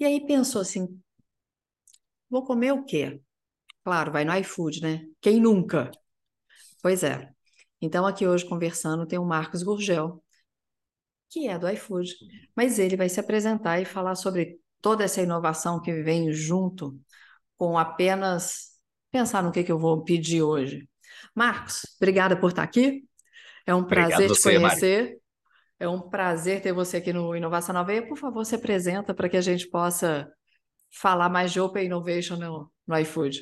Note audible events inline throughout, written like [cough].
E aí pensou assim: vou comer o quê? Claro, vai no iFood, né? Quem nunca? Pois é. Então, aqui hoje conversando tem o Marcos Gurgel, que é do iFood, mas ele vai se apresentar e falar sobre toda essa inovação que vem junto com apenas pensar no que, que eu vou pedir hoje. Marcos, obrigada por estar aqui. É um prazer Obrigado te você, conhecer. Mari. É um prazer ter você aqui no Inovação na Veia. Por favor, se apresenta para que a gente possa falar mais de Open Innovation no, no iFood.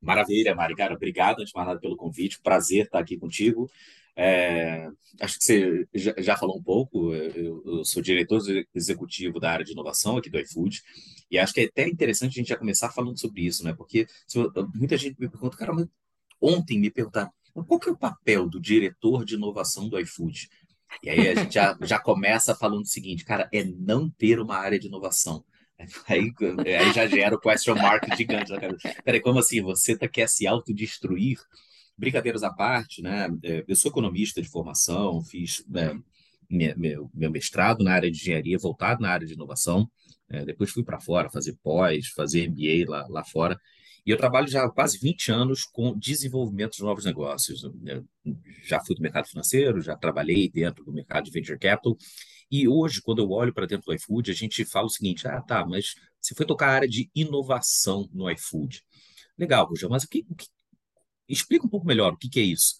Maravilha, Mari. Cara, obrigado, antes de mais nada, pelo convite. Prazer estar aqui contigo. É, acho que você já, já falou um pouco. Eu, eu, sou diretor executivo da área de inovação aqui do iFood. E acho que é até interessante a gente já começar falando sobre isso, né? Porque se, muita gente me pergunta, cara, ontem me perguntaram, qual que é o papel do diretor de inovação do iFood? E aí a gente já, já começa falando o seguinte, cara, é não ter uma área de inovação. [laughs] Aí, aí já gera o question mark gigante na cabeça. Peraí, como assim? Você tá, quer se autodestruir? Brincadeiras à parte, né? É, eu sou economista de formação, fiz né, meu, meu, mestrado na área de engenharia, voltado na área de inovação. É, depois fui para fora fazer pós, fazer MBA lá, lá fora. E eu trabalho já há quase 20 anos com desenvolvimento de novos negócios. Eu já fui do mercado financeiro, já trabalhei dentro do mercado de venture capital e hoje, quando eu olho para dentro do iFood, a gente fala o seguinte: ah, tá, mas você foi tocar a área de inovação no iFood. Legal, Rogério, mas o que, o que, explica um pouco melhor o que, que é isso.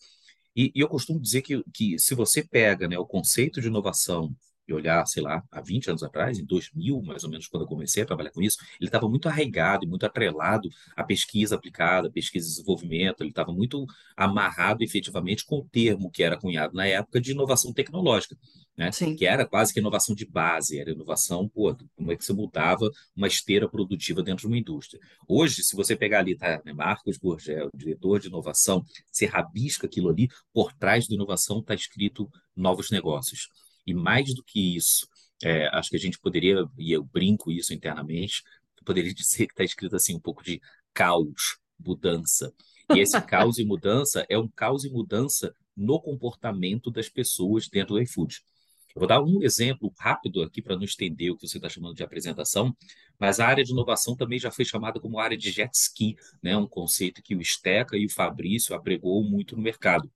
E, e, eu costumo dizer que, que se você pega né, o conceito de inovação e olhar, sei lá, há 20 anos atrás, em 2000, mais ou menos, quando eu comecei a trabalhar com isso, ele estava muito arraigado e muito atrelado à pesquisa aplicada, pesquisa e desenvolvimento, ele estava muito amarrado efetivamente com o termo que era cunhado na época de inovação tecnológica, né? Sim. que era quase que inovação de base, era inovação, pô, como é que você mudava uma esteira produtiva dentro de uma indústria. Hoje, se você pegar ali, tá, né, Marcos Gurgel, diretor de inovação, você rabisca aquilo ali, por trás da inovação está escrito novos negócios. E mais do que isso, é, acho que a gente poderia, e eu brinco isso internamente, poderia [laughs] dizer que está escrito assim um pouco de caos, mudança. E esse [laughs] caos e mudança é um caos e mudança no comportamento das pessoas dentro do iFood. Eu vou dar um exemplo rápido aqui para não estender o que você está chamando de apresentação, mas a área de inovação também já foi chamada como área de jet ski, né? um conceito que o Steca e o Fabrício apregou muito no mercado.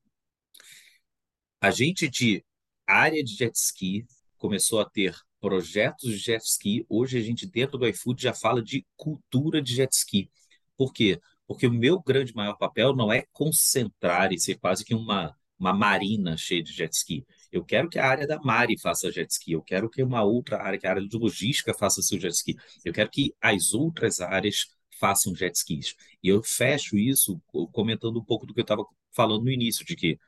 A gente de área de jet ski começou a ter projetos de jet ski. Hoje a gente, dentro do iFood, já fala de cultura de jet ski. Por quê? Porque o meu grande maior papel não é concentrar e ser quase que uma, uma marina cheia de jet ski. Eu quero que a área da Mari faça jet ski, eu quero que uma outra área, que a área de logística, faça seu jet ski. Eu quero que as outras áreas façam jet skis. E eu fecho isso comentando um pouco do que eu estava falando no início, de que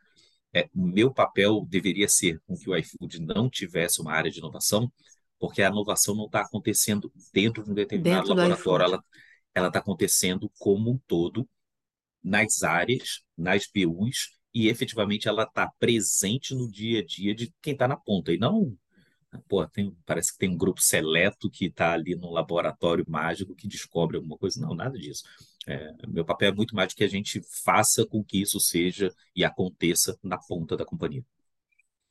é, o meu papel deveria ser com que o iFood não tivesse uma área de inovação, porque a inovação não está acontecendo dentro de um determinado dentro laboratório, ela está acontecendo como um todo nas áreas, nas PUs, e efetivamente ela está presente no dia a dia de quem está na ponta, e não pô, tem, parece que tem um grupo seleto que está ali no laboratório mágico que descobre alguma coisa. Não, nada disso. É, meu papel é muito mais de que a gente faça com que isso seja e aconteça na ponta da companhia.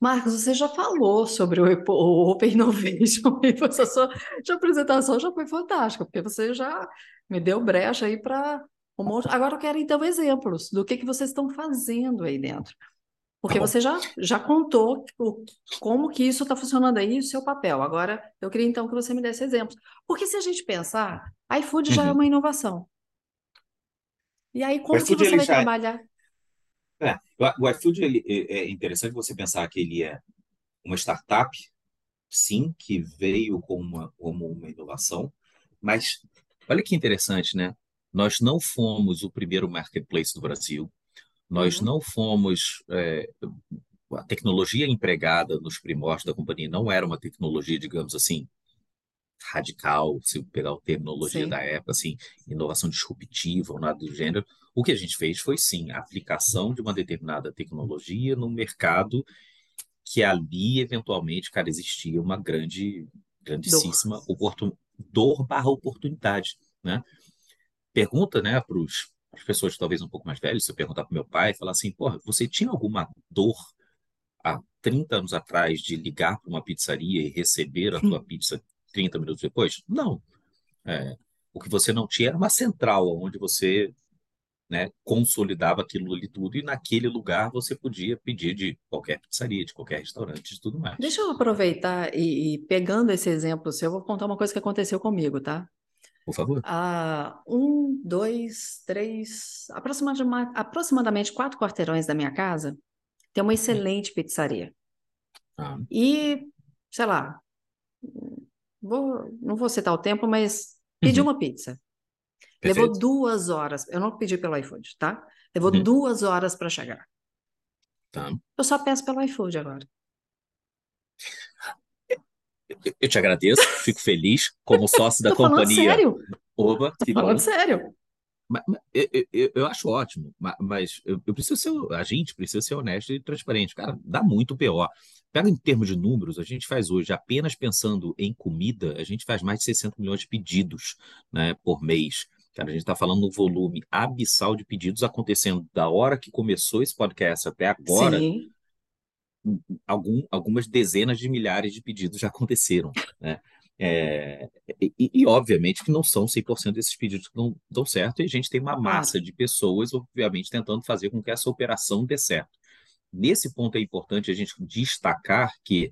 Marcos, você já falou sobre o Open Innovation [laughs] e a sua, sua apresentação já foi fantástica, porque você já me deu brecha aí para um monte. Agora eu quero então exemplos do que, que vocês estão fazendo aí dentro. Porque tá você já, já contou o, como que isso está funcionando aí, o seu papel. Agora, eu queria então que você me desse exemplos. Porque se a gente pensar, iFood uhum. já é uhum. uma inovação. E aí, como que você vai já... trabalhar? É, o iFood ele, é, é interessante você pensar que ele é uma startup, sim, que veio como uma, como uma inovação, mas olha que interessante, né? Nós não fomos o primeiro marketplace do Brasil, nós uhum. não fomos. É, a tecnologia empregada nos primórdios da companhia não era uma tecnologia, digamos assim, radical, se pegar a terminologia da Sim. época, assim, inovação disruptiva ou nada do gênero. O que a gente fez foi, sim, a aplicação de uma determinada tecnologia no mercado que ali, eventualmente, cara, existia uma grande, Dor. grandíssima oportun... dor barra oportunidade, né? Pergunta, né, para as pessoas talvez um pouco mais velhas, se eu perguntar para meu pai, falar assim, porra, você tinha alguma dor há 30 anos atrás de ligar para uma pizzaria e receber a tua pizza 30 minutos depois? Não. É, o que você não tinha era uma central onde você né, consolidava aquilo ali tudo e naquele lugar você podia pedir de qualquer pizzaria, de qualquer restaurante e tudo mais. Deixa eu aproveitar e, e pegando esse exemplo seu, eu vou contar uma coisa que aconteceu comigo, tá? Por favor. Há um, dois, três, aproximadamente, aproximadamente quatro quarteirões da minha casa, tem uma excelente pizzaria. Ah, E, sei lá, vou, não vou citar o tempo, mas pedi uhum, uma pizza. Levou perfeito. duas horas. Eu não pedi pelo iFood, tá? Levou Uhum, duas horas para chegar. tá. Eu só peço pelo iFood agora. Eu te agradeço, fico feliz como sócio [laughs] da companhia. sério, Oba, tô falando bom. sério. Eu, eu, eu acho ótimo, ma- mas eu, eu preciso ser, a gente precisa ser honesto e transparente. Cara, dá muito pior. Pega em termos de números, a gente faz hoje, apenas pensando em comida, a gente faz mais de 60 milhões de pedidos, né, por mês. Cara, a gente está falando um volume abissal de pedidos acontecendo da hora que começou esse podcast até agora, Sim, algum, algumas dezenas de milhares de pedidos já aconteceram, né? É, e, e, obviamente que não são 100% desses pedidos que não dão certo, e a gente tem uma massa de pessoas, obviamente, tentando fazer com que essa operação dê certo. Nesse ponto é importante a gente destacar que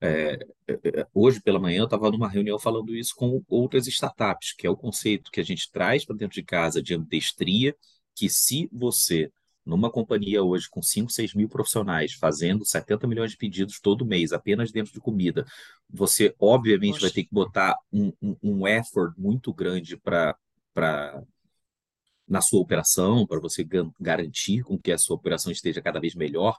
é, é, hoje pela manhã eu estava numa reunião falando isso com outras startups, que é o conceito que a gente traz para dentro de casa de ambidestria, que se você, numa companhia hoje com 5, 6 mil profissionais, fazendo 70 milhões de pedidos todo mês, apenas dentro de comida, você obviamente vai ter que botar um, um, um effort muito grande para na sua operação, para você garantir com que a sua operação esteja cada vez melhor.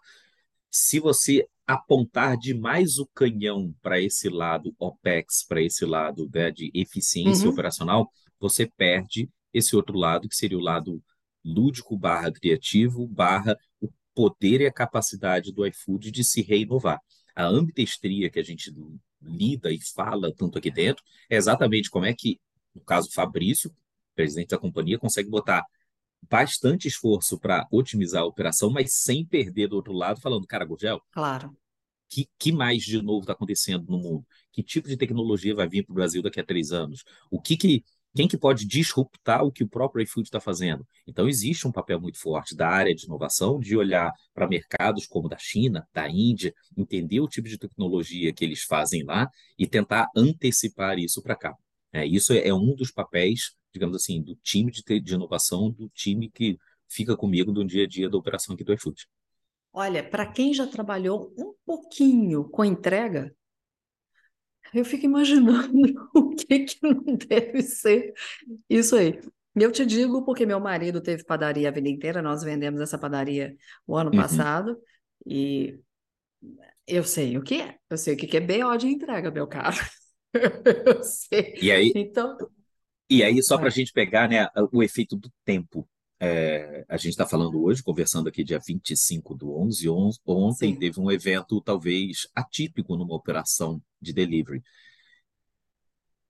Se você apontar demais o canhão para esse lado OPEX, para esse lado né, de eficiência uhum, operacional, você perde esse outro lado, que seria o lado lúdico barra criativo, barra o poder e a capacidade do iFood de se reinovar. A ambidestria que a gente lida e fala tanto aqui dentro é exatamente como é que, no caso Fabrício, presidente da companhia, consegue botar bastante esforço para otimizar a operação, mas sem perder do outro lado, falando, cara, Gurgel, claro. que, que mais de novo está acontecendo no mundo? Que tipo de tecnologia vai vir para o Brasil daqui a três anos? O que que quem que pode disruptar o que o próprio iFood está fazendo? Então, existe um papel muito forte da área de inovação, de olhar para mercados como da China, da Índia, entender o tipo de tecnologia que eles fazem lá e tentar antecipar isso para cá. É, isso é um dos papéis, digamos assim, do time de, de inovação, do time que fica comigo no dia a dia da operação aqui do iFood. Olha, para quem já trabalhou um pouquinho com entrega, eu fico imaginando [laughs] o que que não deve ser isso aí. Eu te digo porque meu marido teve padaria a vida inteira, nós vendemos essa padaria o ano Uhum. passado, e eu sei o que é. Eu sei o que que é BO de entrega, meu caro. [laughs] Eu sei. E aí, Então, E aí, só para a gente pegar, né, o efeito do tempo. É, a gente está falando hoje, conversando aqui dia 25 do 11, on- ontem sim. teve um evento talvez atípico numa operação de delivery.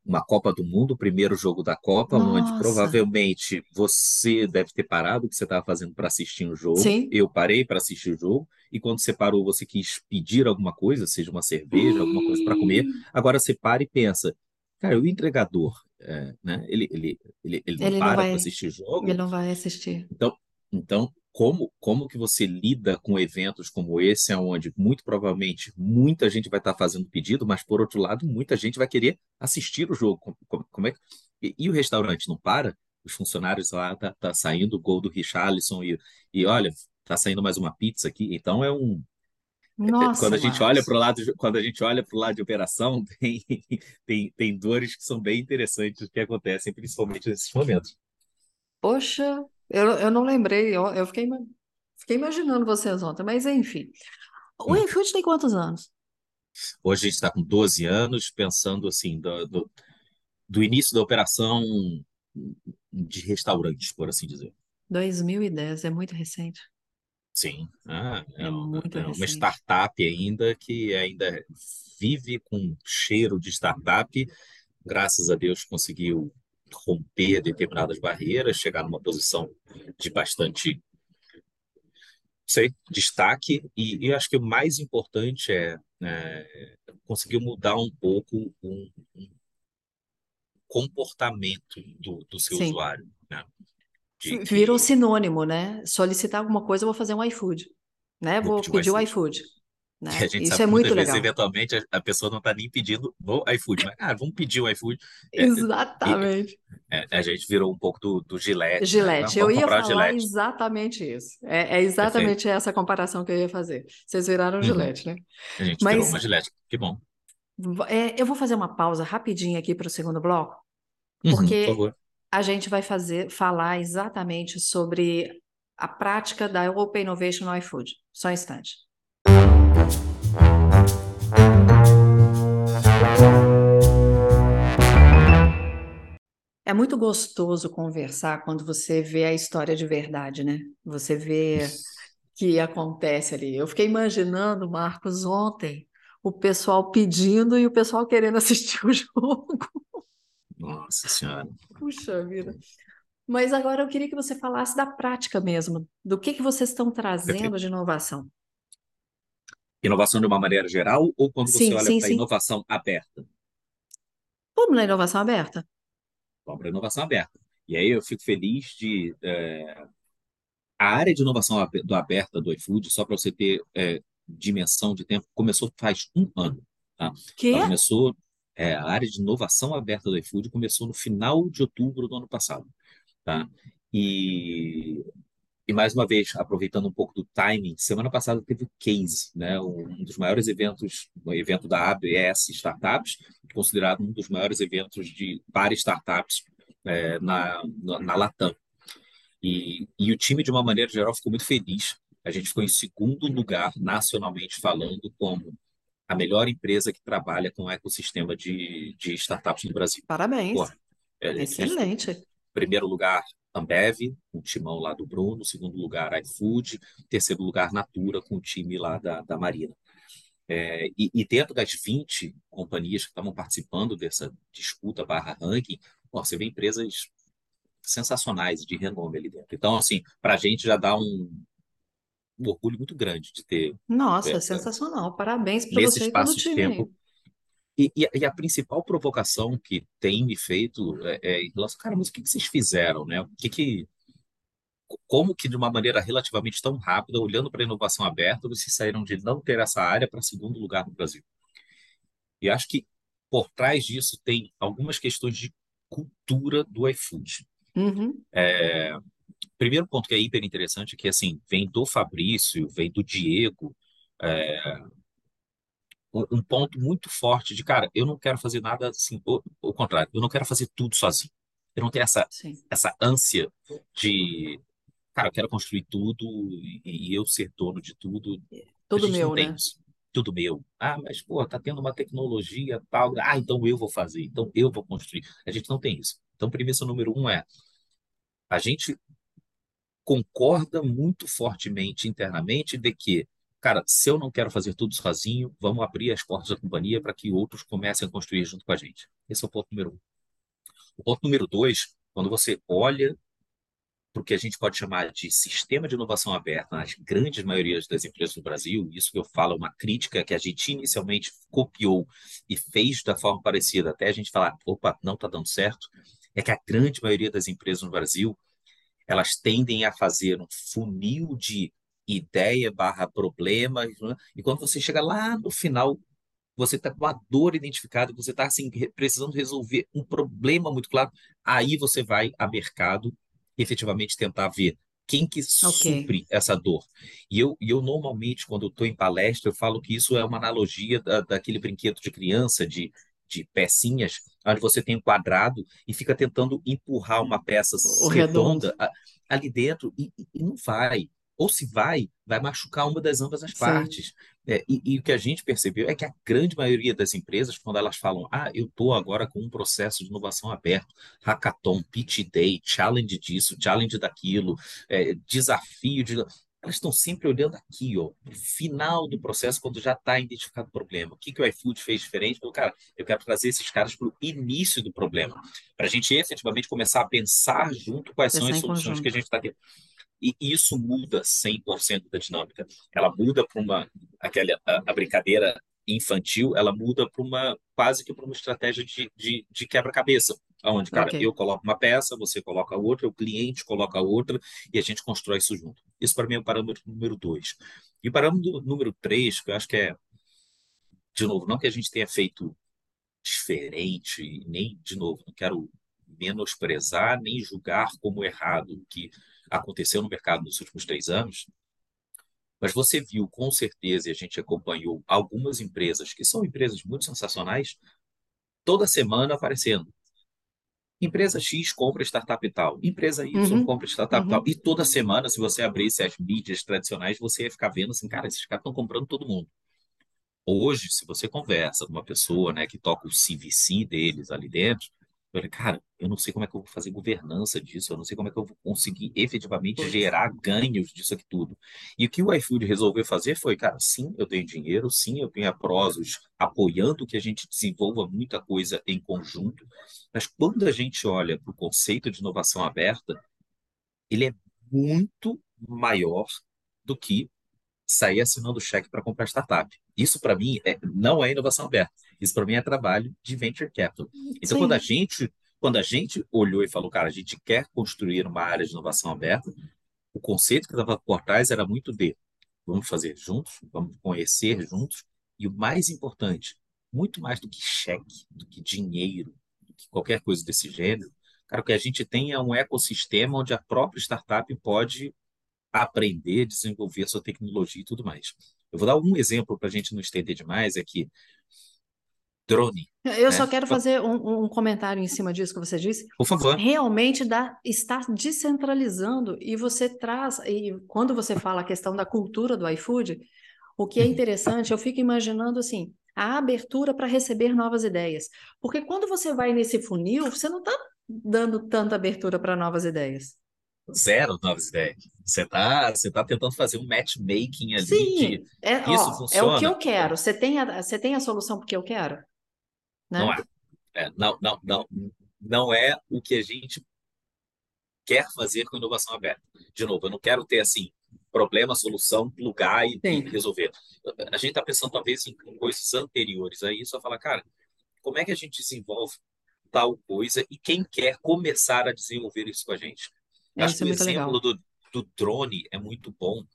Uma Copa do Mundo, o primeiro jogo da Copa, onde Nossa, provavelmente você deve ter parado o que você estava fazendo para assistir um jogo. sim. Eu parei para assistir o jogo, e quando você parou, você quis pedir alguma coisa, seja uma cerveja, alguma coisa para comer. Agora você para e pensa, cara, o entregador, é, né, ele, ele, ele, ele não Ele para para assistir o ele jogo, não vai assistir. então, então como, como que você lida com eventos como esse, onde muito provavelmente muita gente vai estar fazendo pedido, mas por outro lado, muita gente vai querer assistir o jogo. Como, como- é e, e o restaurante não para? Os funcionários lá tá, tá saindo o gol do Richarlison e, e olha, tá saindo mais uma pizza aqui. Então é um é- quando Nossa, a gente olha para Marcos. o lado de- quando a gente olha para o lado de operação, [laughs] tem, tem, tem dores que são bem interessantes que acontecem principalmente nesses momentos. Poxa, eu, eu não lembrei, eu, eu fiquei, fiquei imaginando vocês ontem, mas enfim. O iFood tem quantos anos? Hoje a gente está com 12 anos, pensando assim, do, do- do início da operação de restaurantes, por assim dizer. 2010, é muito recente. Sim, ah, é, É uma, é uma startup ainda que ainda vive com cheiro de startup. Graças a Deus conseguiu romper determinadas barreiras, chegar numa posição de bastante, sei, destaque. E, e acho que o mais importante é, é conseguir mudar um pouco o um comportamento do, do seu Sim. usuário, né? De V- Virou que sinônimo, né? Solicitar alguma coisa, eu vou fazer um iFood, né? vou Vou pedir o pedir o iFood. né? Isso é que muito vezes, legal. eventualmente, a, pessoa não está nem pedindo no iFood, mas, ah, vamos pedir o iFood. É, e, Exatamente. é, a gente virou um pouco do, do Gillette, né? Gillette, eu vamos ia o falar Gillette. exatamente isso. É, é Perfeito. exatamente essa comparação que eu ia fazer. Vocês viraram Uhum. Gillette, né? A gente virou Mas uma Gillette. Que bom. é, eu vou fazer uma pausa rapidinho aqui para o segundo bloco, Uhum, por porque favor. A gente vai fazer, falar exatamente sobre a prática da Open Innovation no iFood. Só um instante. É muito gostoso conversar quando você vê a história de verdade, né? Você vê que acontece ali. Eu fiquei imaginando, Marcos, ontem, o pessoal pedindo e o pessoal querendo [laughs] assistir o jogo. Nossa Senhora. Puxa vida. Mas agora eu queria que você falasse da prática mesmo, do que que vocês estão Perfeito. trazendo de inovação. Inovação de uma maneira geral ou quando você Sim, olha sim, para a inovação aberta? Vamos na inovação aberta? Vamos para a inovação aberta. E aí eu fico feliz de... é, a área de inovação do aberta do iFood, só para você ter é, dimensão de tempo, começou faz um ano. Tá? Que? Ela começou... é, a área de inovação aberta do iFood começou no final de outubro do ano passado. Tá? E E mais uma vez, aproveitando um pouco do timing, semana passada teve o Case, né, um dos maiores eventos, o evento da ABS Startups, considerado um dos maiores eventos de para startups é, na, na, na Latam. E, e o time, de uma maneira geral, ficou muito feliz. A gente ficou em segundo lugar, nacionalmente falando, como a melhor empresa que trabalha com o ecossistema de, de startups no Brasil. Parabéns. Pô, é, Excelente. primeiro lugar, Ambev, o timão lá do Bruno, segundo lugar, iFood, terceiro lugar, Natura, com o time lá da, da Marina. É, e, e dentro das 20 companhias que estavam participando dessa disputa barra ranking, ó, você vê empresas sensacionais de renome ali dentro. Então, assim, para a gente já dá um, um orgulho muito grande de ter Nossa, é, sensacional. Parabéns para você e todo o espaço de time tempo. E, e, a, e a principal provocação que tem me feito é, é em relação, cara, mas o que, que vocês fizeram, né? O que que, como que de uma maneira relativamente tão rápida, olhando para a inovação aberta, vocês saíram de não ter essa área para segundo lugar no Brasil? E acho que por trás disso tem algumas questões de cultura do iFood. Uhum. É, primeiro ponto que é hiper interessante é que assim vem do Fabrício, vem do Diego, é, um, ponto muito forte de cara, eu não quero fazer nada assim, o, o contrário, eu não quero fazer tudo sozinho. Eu não tenho essa Sim. essa ânsia de cara, eu quero construir tudo e, e eu ser dono de tudo. A Tudo meu, né? isso. Tudo meu. Ah, mas pô, tá tendo uma tecnologia tal. Ah, então eu vou fazer, então eu vou construir. A gente não tem isso. Então, premissa número um é a gente concorda muito fortemente internamente de que, cara, se eu não quero fazer tudo sozinho, vamos abrir as portas da companhia para que outros comecem a construir junto com a gente. Esse é o ponto número um. O ponto número dois, quando você olha para o que a gente pode chamar de sistema de inovação aberta nas grandes maiorias das empresas do Brasil, isso que eu falo é uma crítica que a gente inicialmente copiou e fez da forma parecida, até a gente falar, opa, não está dando certo, é que a grande maioria das empresas no Brasil, elas tendem a fazer um funil de ideia barra problema, né? e quando você chega lá no final, você está com a dor identificada, você está assim, precisando resolver um problema muito claro, aí você vai a mercado efetivamente tentar ver quem que Ok. supre essa dor. E eu, eu normalmente, quando estou em palestra, eu falo que isso é uma analogia da, daquele brinquedo de criança, de, de pecinhas, onde você tem um quadrado e fica tentando empurrar uma peça redonda ali dentro e, e- não vai. ou se vai, vai machucar uma das ambas as partes. É, e, e, o que a gente percebeu é que a grande maioria das empresas, quando elas falam, ah, eu estou agora com um processo de inovação aberto, hackathon, pitch day, challenge disso, challenge daquilo, é, desafio de elas estão sempre olhando aqui, ó, no final do processo, quando já está identificado o problema. O que, que o iFood fez diferente? Falou, cara, eu quero trazer esses caras para o início do problema, para a gente efetivamente começar a pensar junto quais pensar são as soluções conjunto. que a gente está tendo. E isso muda 100% da dinâmica. Ela muda para uma aquela a, a, brincadeira infantil, ela muda para uma quase que para uma estratégia de, de, de quebra-cabeça, onde, cara, okay. eu coloco uma peça, você coloca outra, o cliente coloca outra e a gente constrói isso junto. Isso para mim é o parâmetro número dois. E o parâmetro número três, que eu acho que é, de novo, não que a gente tenha feito diferente, nem, de novo, não quero menosprezar nem julgar como errado o que aconteceu no mercado nos últimos três anos, mas você viu com certeza, e a gente acompanhou algumas empresas que são empresas muito sensacionais, toda semana aparecendo. Empresa X compra startup tal, empresa Y uhum, compra startup uhum. tal. E toda semana, se você abrisse as mídias tradicionais, você ia ficar vendo assim, cara, esses caras estão comprando todo mundo. Hoje, se você conversa com uma pessoa né, que toca o CVC deles ali dentro, eu falei, cara, eu não sei como é que eu vou fazer governança disso, eu não sei como é que eu vou conseguir efetivamente gerar ganhos disso aqui tudo. E o que o iFood resolveu fazer foi, cara, sim, eu tenho dinheiro, sim, eu tenho a Prozos apoiando que a gente desenvolva muita coisa em conjunto, mas quando a gente olha para o conceito de inovação aberta, ele é muito maior do que sair assinando cheque para comprar startup. Isso, para mim, é, não é inovação aberta. Isso, para mim, é trabalho de venture capital. Então, quando a gente quando a gente olhou e falou, cara, a gente quer construir uma área de inovação aberta, o conceito que estava por trás era muito de vamos fazer juntos, vamos conhecer juntos, e o mais importante, muito mais do que cheque, do que dinheiro, do que qualquer coisa desse gênero, cara, que a gente tenha um ecossistema onde a própria startup pode aprender, desenvolver sua tecnologia e tudo mais. Eu vou dar um exemplo para a gente não estender demais, é que drone. Eu né? só quero fazer um, um, comentário em cima disso que você disse. Por favor. Realmente dá, está descentralizando e você traz, e quando você fala a questão da cultura do iFood, o que é uhum. interessante, eu fico imaginando assim, a abertura para receber novas ideias. Porque quando você vai nesse funil, você não está dando tanta abertura para novas ideias zero novas ideias. Você está você tá tentando fazer um matchmaking ali Sim, de é, isso ó, funciona. É o que eu quero. Você tem a, você tem a solução porque eu quero? Né? Não é. é. não, não, não, não é o que a gente quer fazer com inovação aberta. De novo, eu não quero ter assim problema, solução, plugar e, e resolver. A gente está pensando talvez em coisas anteriores a isso, a falar, cara, como é que a gente desenvolve tal coisa e quem quer começar a desenvolver isso com a gente? É, Acho que é o exemplo do, do drone é muito bom,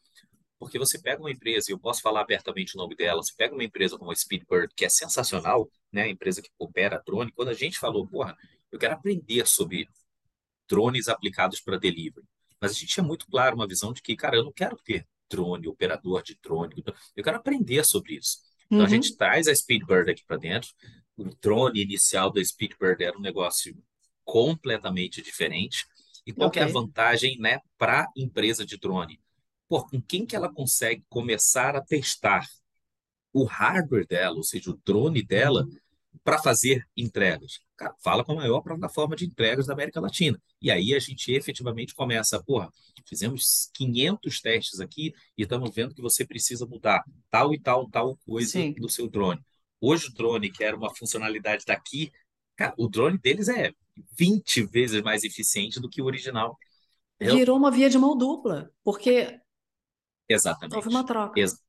porque você pega uma empresa, e eu posso falar abertamente o nome dela, você pega uma empresa como a Speedbird, que é sensacional, né, a empresa que opera drone, quando a gente falou, porra, eu quero aprender sobre drones aplicados para delivery, mas a gente tinha muito claro uma visão de que, cara, eu não quero ter drone, operador de drone, eu quero aprender sobre isso. Então uhum. a gente traz a Speedbird aqui para dentro, o drone inicial da Speedbird era um negócio completamente diferente, e qual okay. é a vantagem né, para a empresa de drone? Pô, com quem que ela consegue começar a testar o hardware dela, ou seja, o drone dela, para fazer entregas? Cara, fala com a maior plataforma de entregas da América Latina. E aí a gente efetivamente começa, porra, fizemos 500 testes aqui e estamos vendo que você precisa mudar tal e tal, tal coisa Sim. do seu drone. Hoje o drone, que era uma funcionalidade daqui, cara, o drone deles é 20 vezes mais eficiente do que o original. Virou uma via de mão dupla, porque Exatamente. houve uma troca. Ex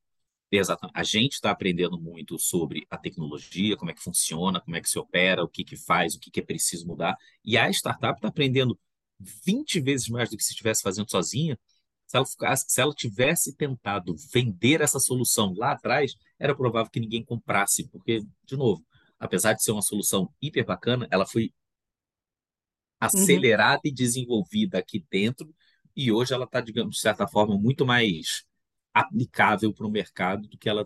exatamente. A gente está aprendendo muito sobre a tecnologia, como é que funciona, como é que se opera, o que, que faz, o que, que é preciso mudar. E a startup está aprendendo 20 vezes mais do que se estivesse fazendo sozinha. Se ela, ficasse, se ela tivesse tentado vender essa solução lá atrás, era provável que ninguém comprasse, porque, de novo, apesar de ser uma solução hiper bacana, ela foi Uhum. acelerada uhum. e desenvolvida aqui dentro, e hoje ela está, digamos, de certa forma, muito mais aplicável para o mercado do que ela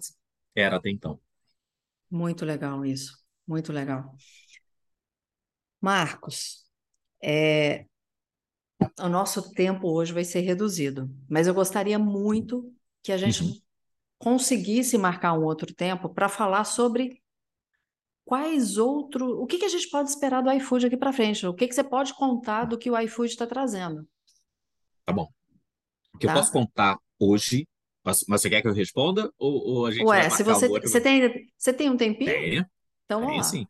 era até então. Muito legal isso, muito legal. Marcos, é... o nosso tempo hoje vai ser reduzido, mas eu gostaria muito que a gente uhum. conseguisse marcar um outro tempo para falar sobre quais outros. O que, que a gente pode esperar do iFood aqui para frente? O que, que você pode contar do que o iFood está trazendo? Tá bom. O que tá? eu posso contar hoje. Mas, mas, você quer que eu responda? Ou, ou a gente Ué, vai se você, outro... você, tem, você tem um tempinho? Tem. Então vamos lá. sim.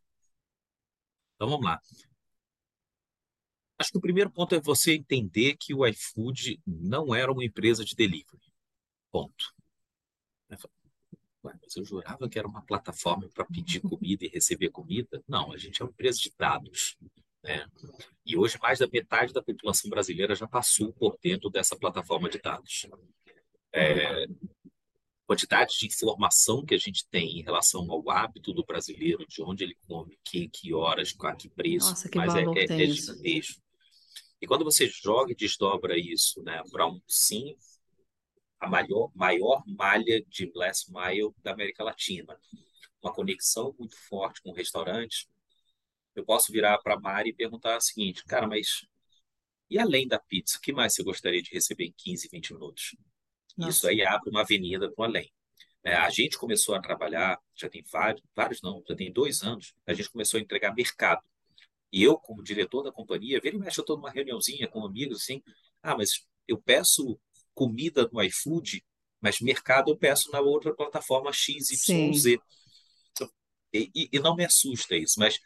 Então vamos lá. Acho que o primeiro ponto é você entender que o iFood não era uma empresa de delivery. Ponto. Mas eu jurava que era uma plataforma para pedir comida e receber comida. Não, a gente é uma empresa de dados. Né? E hoje mais da metade da população brasileira já passou por dentro dessa plataforma de dados. É, quantidade de informação que a gente tem em relação ao hábito do brasileiro, de onde ele come, que, que horas, a que preço, Nossa, que mas é, é, é, gigantesco. E quando você joga e desdobra isso né, para um sim, a maior, maior malha de last mile da América Latina, uma conexão muito forte com restaurantes, eu posso virar para a Mari e perguntar o seguinte, cara, mas e além da pizza, o que mais você gostaria de receber em 15, 20 minutos? Nossa. Isso aí abre uma avenida para o além. É, a gente começou a trabalhar, já tem vários, vários não, já tem dois anos, a gente começou a entregar mercado. E eu, como diretor da companhia, vira e mexe, eu estou numa reuniãozinha com amigos, assim, ah, mas eu peço comida no iFood, mas mercado eu peço na outra plataforma XYZ. E, e, e, não me assusta isso, mas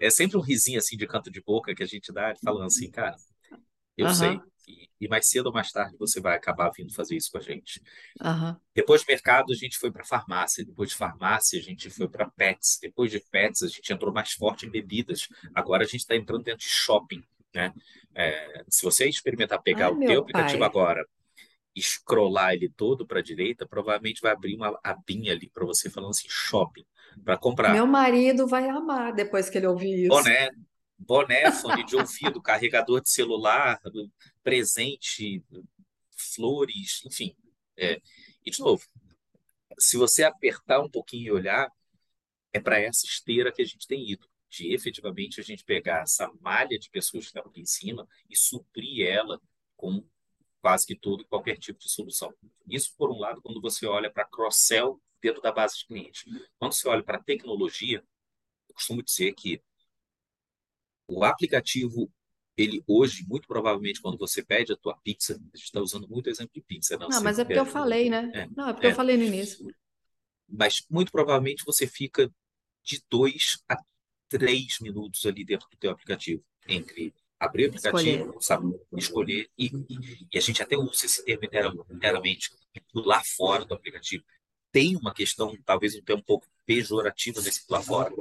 é sempre um risinho assim de canto de boca que a gente dá, falando assim, cara, eu uhum. sei, e, e, mais cedo ou mais tarde você vai acabar vindo fazer isso com a gente. Uhum. Depois do mercado, a gente foi para farmácia. Depois de farmácia, a gente foi para pets. Depois de pets, a gente entrou mais forte em bebidas. Agora a gente está entrando dentro de shopping. Né? É, se você experimentar pegar Ai, o teu aplicativo agora scrollar ele todo para a direita, provavelmente vai abrir uma abinha ali para você falando assim, shopping, para comprar. Meu marido vai amar depois que ele ouvir isso. Boné, boné, fone de ouvido, carregador de celular, presente, flores, enfim. É. E, de novo, se você apertar um pouquinho e olhar, é para essa esteira que a gente tem ido, de efetivamente a gente pegar essa malha de pessoas que estão aqui em cima e suprir ela com quase que todo qualquer tipo de solução. Isso, por um lado, quando você olha para cross-sell dentro da base de clientes. Quando você olha para tecnologia, eu costumo dizer que o aplicativo, ele hoje, muito provavelmente, quando você pede a tua pizza, a gente está usando muito exemplo de pizza. Não, não mas é porque eu falei, né? É, não, é porque é. eu falei no início. Mas muito provavelmente você fica de dois a três minutos ali dentro do teu aplicativo, entre abrir o aplicativo, escolher. sabe, escolher, e, e, e, a gente até usa esse termo inteiramente lá fora do aplicativo. Tem uma questão, talvez um um pouco pejorativa desse lá fora,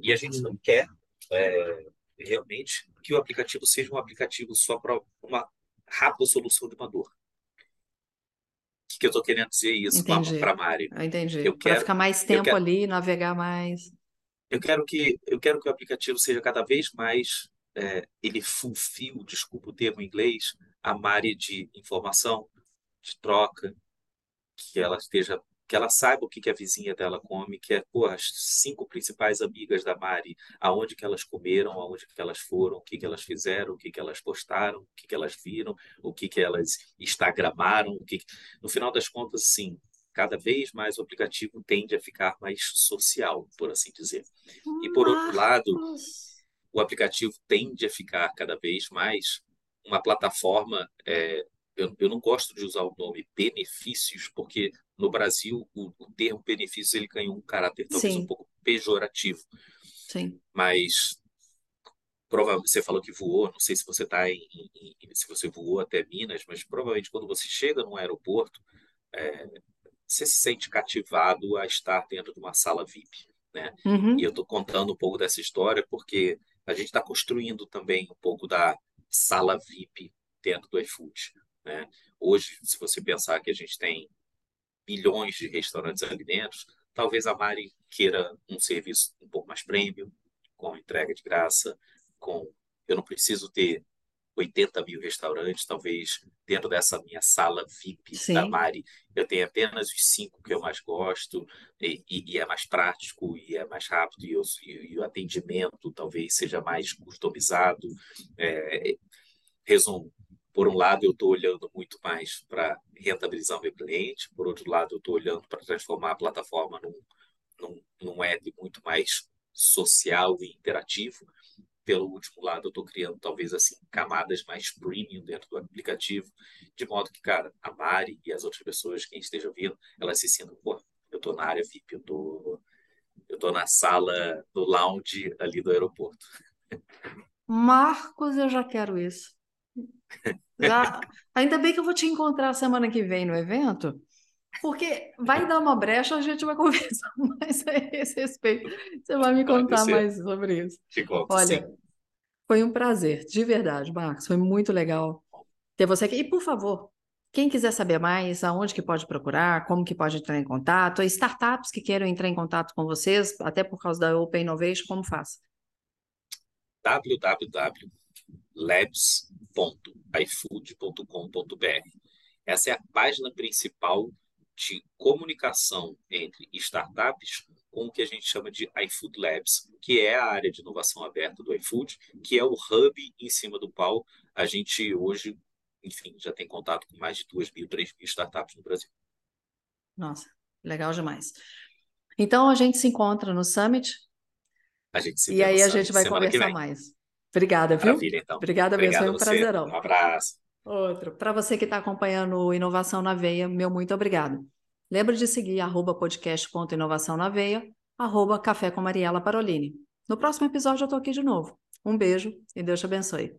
e a gente não quer é, realmente que o aplicativo seja um aplicativo só para uma rápida solução de uma dor. O que, eu estou querendo dizer isso para a Mari? Entendi. Para ficar mais tempo quero, ali, navegar mais. Eu quero que eu quero que o aplicativo seja cada vez mais é, ele fulfill, desculpa o termo em inglês, a Mari de informação, de troca, que ela esteja que ela saiba o que, que a vizinha dela come, que é pô, as cinco principais amigas da Mari, aonde que elas comeram, aonde que elas foram, o que, que elas fizeram, o que, que elas postaram, o que, que elas viram, o que, que elas instagramaram, o que... no final das contas, sim, cada vez mais o aplicativo tende a ficar mais social, por assim dizer. E por outro lado, o aplicativo tende a ficar cada vez mais uma plataforma é, eu, eu não gosto de usar o nome benefícios, porque no Brasil o, o termo benefícios ele ganhou um caráter talvez Sim. um pouco pejorativo. Sim. Mas provavelmente você falou que voou, não sei se você está em, em, se você voou até Minas, mas provavelmente quando você chega num aeroporto, é, você se sente cativado a estar dentro de uma sala VIP, né? Uhum. E eu estou contando um pouco dessa história porque a gente está construindo também um pouco da sala VIP dentro do iFood. Né? Hoje, se você pensar que a gente tem milhões de restaurantes ali dentro, talvez a Mari queira um serviço um pouco mais premium, com entrega de graça, com eu não preciso ter 80 mil restaurantes, talvez dentro dessa minha sala VIP Sim. da Mari, eu tenho apenas os cinco que eu mais gosto, e, e, e é mais prático, e é mais rápido, e, eu, e, o atendimento talvez seja mais customizado. É, resumo, por um lado, eu estou olhando muito mais para rentabilizar o meu cliente, por outro lado, eu estou olhando para transformar a plataforma num, num, num app muito mais social e interativo. Pelo último lado, eu estou criando talvez assim camadas mais premium dentro do aplicativo, de modo que, cara, a Mari e as outras pessoas que estejam vindo, elas se sintam, pô, eu estou na área VIP, eu tô, eu tô na sala, no lounge ali do aeroporto. Marcos, eu já quero isso. Já... Ainda bem que eu vou te encontrar semana que vem no evento, porque vai dar uma brecha, a gente vai [laughs] conversar mais a esse respeito. Você vai me contar mais sobre isso. Te conto, Olha, sim. foi um prazer, de verdade, Marcos. Foi muito legal ter você aqui. E, por favor, quem quiser saber mais, aonde que pode procurar, como que pode entrar em contato, startups que queiram entrar em contato com vocês, até por causa da Open Innovation, como faz? www.labs.ifood.com.br. Essa é a página principal de comunicação entre startups com o que a gente chama de iFood Labs, que é a área de inovação aberta do iFood, que é o hub em cima do qual a gente hoje, enfim, já tem contato com mais de 2 mil, 3 mil startups no Brasil. Nossa, legal demais. Então a gente se encontra no Summit. A gente se e aí a gente vai conversar mais. Obrigada, viu? Maravilha, então. Obrigada mesmo, foi um prazerão. Um abraço. Outro. Para você que está acompanhando o Inovação na Veia, meu muito obrigado. Lembre de seguir arroba podcast.inovação na veia, arroba café com Mariela Parolini. No próximo episódio eu estou aqui de novo. Um beijo e Deus te abençoe.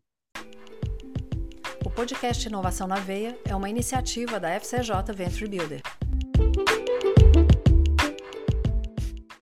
O podcast Inovação na Veia é uma iniciativa da FCJ Venture Builder.